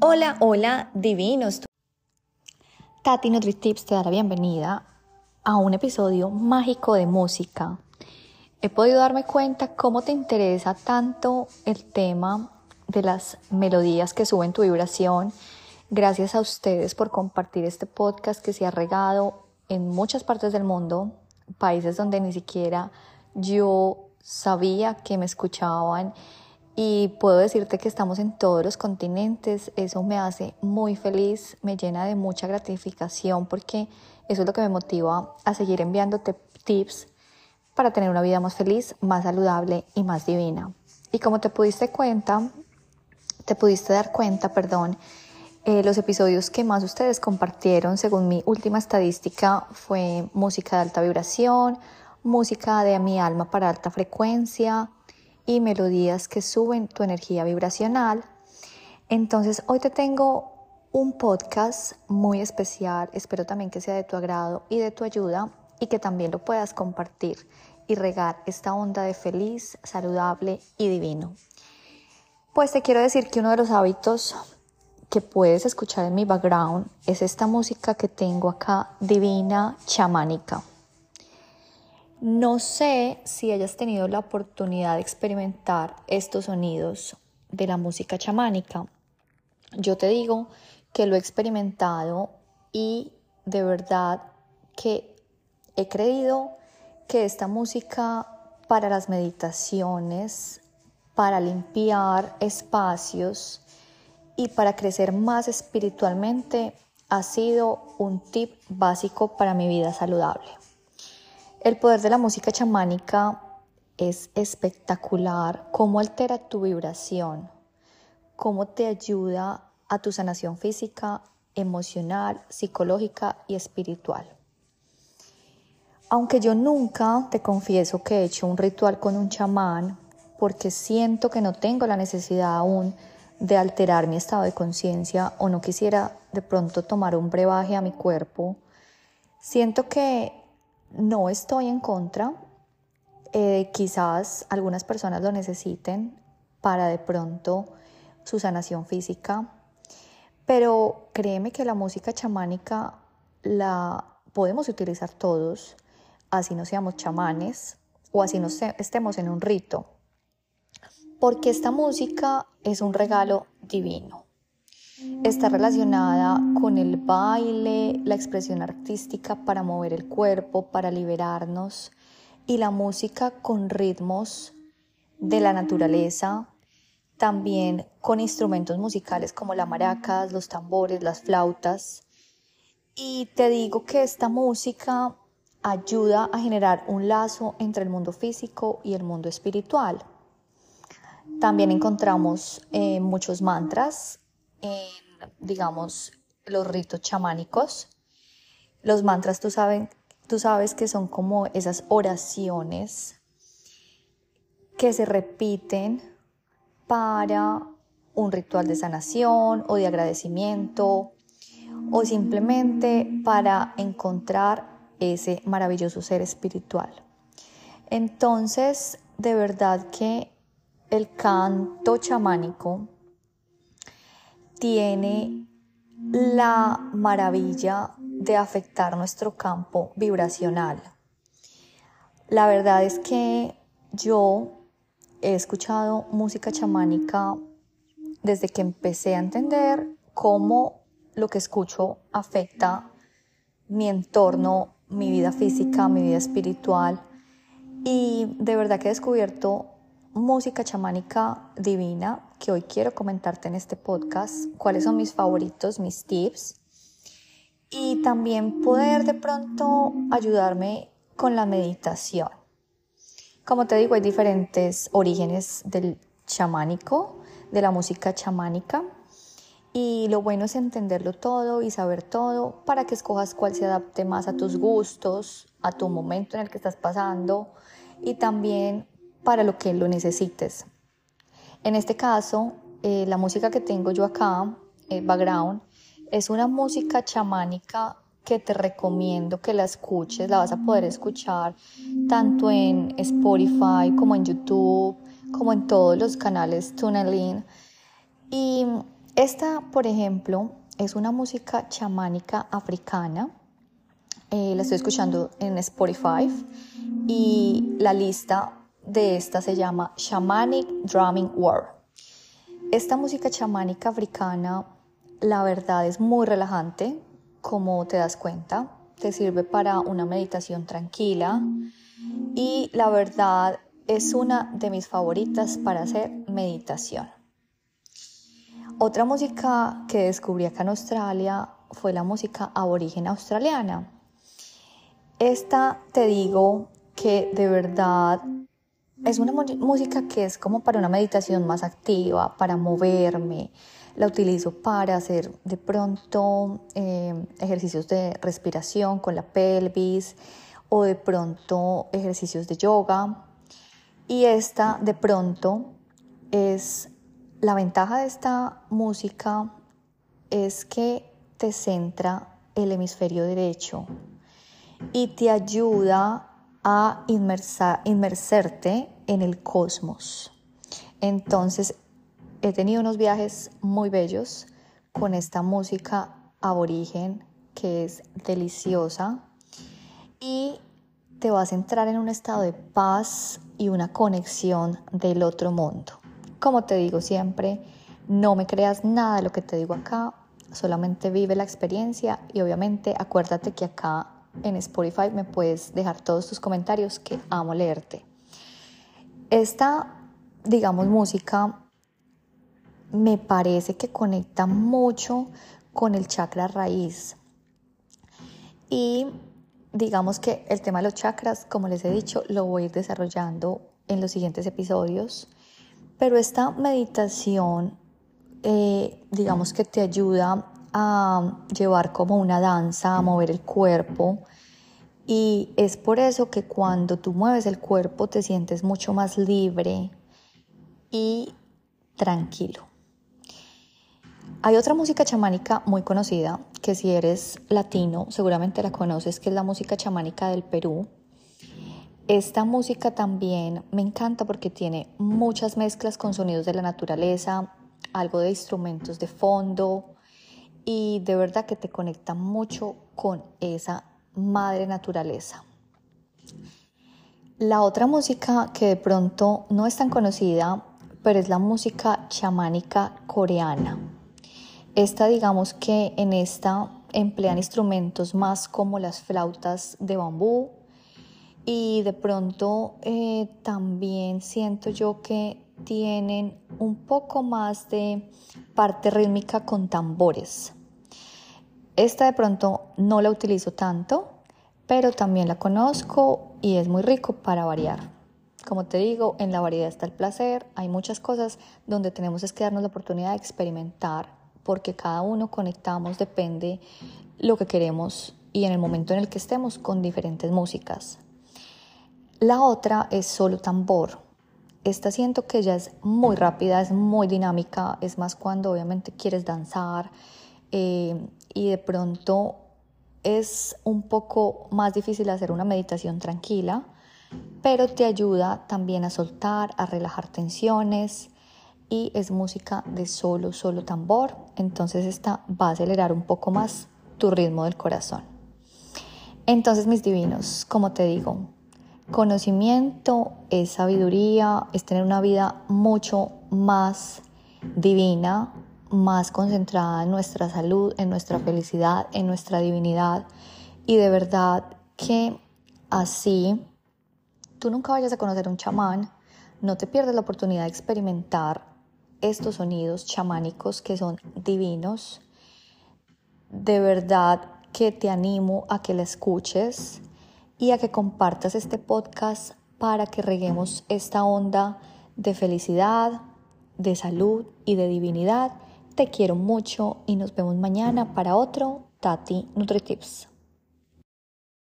Hola, hola, divinos. Tati NutriTips te da la bienvenida a un episodio mágico de música. He podido darme cuenta cómo te interesa tanto el tema de las melodías que suben tu vibración. Gracias a ustedes por compartir este podcast que se ha regado en muchas partes del mundo, países donde ni siquiera yo sabía que me escuchaban y puedo decirte que estamos en todos los continentes. Eso me hace muy feliz, me llena de mucha gratificación porque eso es lo que me motiva a seguir enviándote tips para tener una vida más feliz, más saludable y más divina. Y como te pudiste cuenta, te pudiste dar cuenta, perdón, eh, los episodios que más ustedes compartieron, según mi última estadística, fue música de alta vibración, música de mi alma para alta frecuencia, y melodías que suben tu energía vibracional. Entonces hoy te tengo un podcast muy especial, espero también que sea de tu agrado y de tu ayuda y que también lo puedas compartir y regar esta onda de feliz, saludable y divino. Pues te quiero decir que uno de los hábitos que puedes escuchar en mi background es esta música que tengo acá, divina, chamánica. No sé si hayas tenido la oportunidad de experimentar estos sonidos de la música chamánica. Yo te digo que lo he experimentado y de verdad que he creído que esta música para las meditaciones, para limpiar espacios y para crecer más espiritualmente ha sido un tip básico para mi vida saludable. El poder de la música chamánica es espectacular, cómo altera tu vibración, cómo te ayuda a tu sanación física, emocional, psicológica y espiritual. Aunque yo nunca te confieso que he hecho un ritual con un chamán, porque siento que no tengo la necesidad aún de alterar mi estado de conciencia o no quisiera de pronto tomar un brebaje a mi cuerpo, siento que no estoy en contra. Eh, quizás algunas personas lo necesiten para de pronto su sanación física, pero créeme que la música chamánica la podemos utilizar todos, así no seamos chamanes o así no estemos en un rito, porque esta música es un regalo divino está relacionada con el baile, la expresión artística para mover el cuerpo, para liberarnos y la música con ritmos de la naturaleza, también con instrumentos musicales como la maracas, los tambores, las flautas. Y te digo que esta música ayuda a generar un lazo entre el mundo físico y el mundo espiritual. También encontramos eh, muchos mantras en, digamos, los ritos chamánicos. Los mantras, tú, saben, tú sabes que son como esas oraciones que se repiten para un ritual de sanación o de agradecimiento o simplemente para encontrar ese maravilloso ser espiritual. Entonces, de verdad que el canto chamánico tiene la maravilla de afectar nuestro campo vibracional. La verdad es que yo he escuchado música chamánica desde que empecé a entender cómo lo que escucho afecta mi entorno, mi vida física, mi vida espiritual. Y de verdad que he descubierto música chamánica divina que hoy quiero comentarte en este podcast, cuáles son mis favoritos, mis tips y también poder de pronto ayudarme con la meditación. Como te digo, hay diferentes orígenes del chamánico, de la música chamánica y lo bueno es entenderlo todo y saber todo para que escojas cuál se adapte más a tus gustos, a tu momento en el que estás pasando y también para lo que lo necesites. En este caso, eh, la música que tengo yo acá, eh, background, es una música chamánica que te recomiendo que la escuches, la vas a poder escuchar tanto en Spotify como en YouTube, como en todos los canales Tunneling. Y Esta, por ejemplo, es una música chamánica africana. Eh, la estoy escuchando en Spotify y la lista de esta se llama Shamanic Drumming World. Esta música chamánica africana, la verdad es muy relajante, como te das cuenta. Te sirve para una meditación tranquila y la verdad es una de mis favoritas para hacer meditación. Otra música que descubrí acá en Australia fue la música aborigen australiana. Esta te digo que de verdad es una música que es como para una meditación más activa, para moverme. La utilizo para hacer de pronto eh, ejercicios de respiración con la pelvis o de pronto ejercicios de yoga. Y esta de pronto es la ventaja de esta música es que te centra el hemisferio derecho y te ayuda a inmersarte en el cosmos. Entonces, he tenido unos viajes muy bellos con esta música aborigen que es deliciosa y te vas a entrar en un estado de paz y una conexión del otro mundo. Como te digo siempre, no me creas nada de lo que te digo acá, solamente vive la experiencia y obviamente acuérdate que acá en Spotify me puedes dejar todos tus comentarios que amo leerte. Esta, digamos, música me parece que conecta mucho con el chakra raíz. Y digamos que el tema de los chakras, como les he dicho, lo voy a ir desarrollando en los siguientes episodios. Pero esta meditación, eh, digamos que te ayuda a llevar como una danza, a mover el cuerpo. Y es por eso que cuando tú mueves el cuerpo te sientes mucho más libre y tranquilo. Hay otra música chamánica muy conocida que si eres latino seguramente la conoces, que es la música chamánica del Perú. Esta música también me encanta porque tiene muchas mezclas con sonidos de la naturaleza, algo de instrumentos de fondo y de verdad que te conecta mucho con esa madre naturaleza. La otra música que de pronto no es tan conocida, pero es la música chamánica coreana. Esta digamos que en esta emplean instrumentos más como las flautas de bambú, y de pronto eh, también siento yo que tienen un poco más de parte rítmica con tambores. Esta de pronto no la utilizo tanto, pero también la conozco y es muy rico para variar. Como te digo, en la variedad está el placer, hay muchas cosas donde tenemos que darnos la oportunidad de experimentar, porque cada uno conectamos, depende lo que queremos y en el momento en el que estemos con diferentes músicas. La otra es solo tambor. Esta siento que ya es muy rápida, es muy dinámica, es más cuando obviamente quieres danzar eh, y de pronto es un poco más difícil hacer una meditación tranquila, pero te ayuda también a soltar, a relajar tensiones y es música de solo, solo tambor, entonces esta va a acelerar un poco más tu ritmo del corazón. Entonces mis divinos, como te digo, Conocimiento es sabiduría, es tener una vida mucho más divina, más concentrada en nuestra salud, en nuestra felicidad, en nuestra divinidad. Y de verdad que así tú nunca vayas a conocer un chamán, no te pierdas la oportunidad de experimentar estos sonidos chamánicos que son divinos. De verdad que te animo a que la escuches y a que compartas este podcast para que reguemos esta onda de felicidad, de salud y de divinidad. Te quiero mucho y nos vemos mañana para otro Tati NutriTips.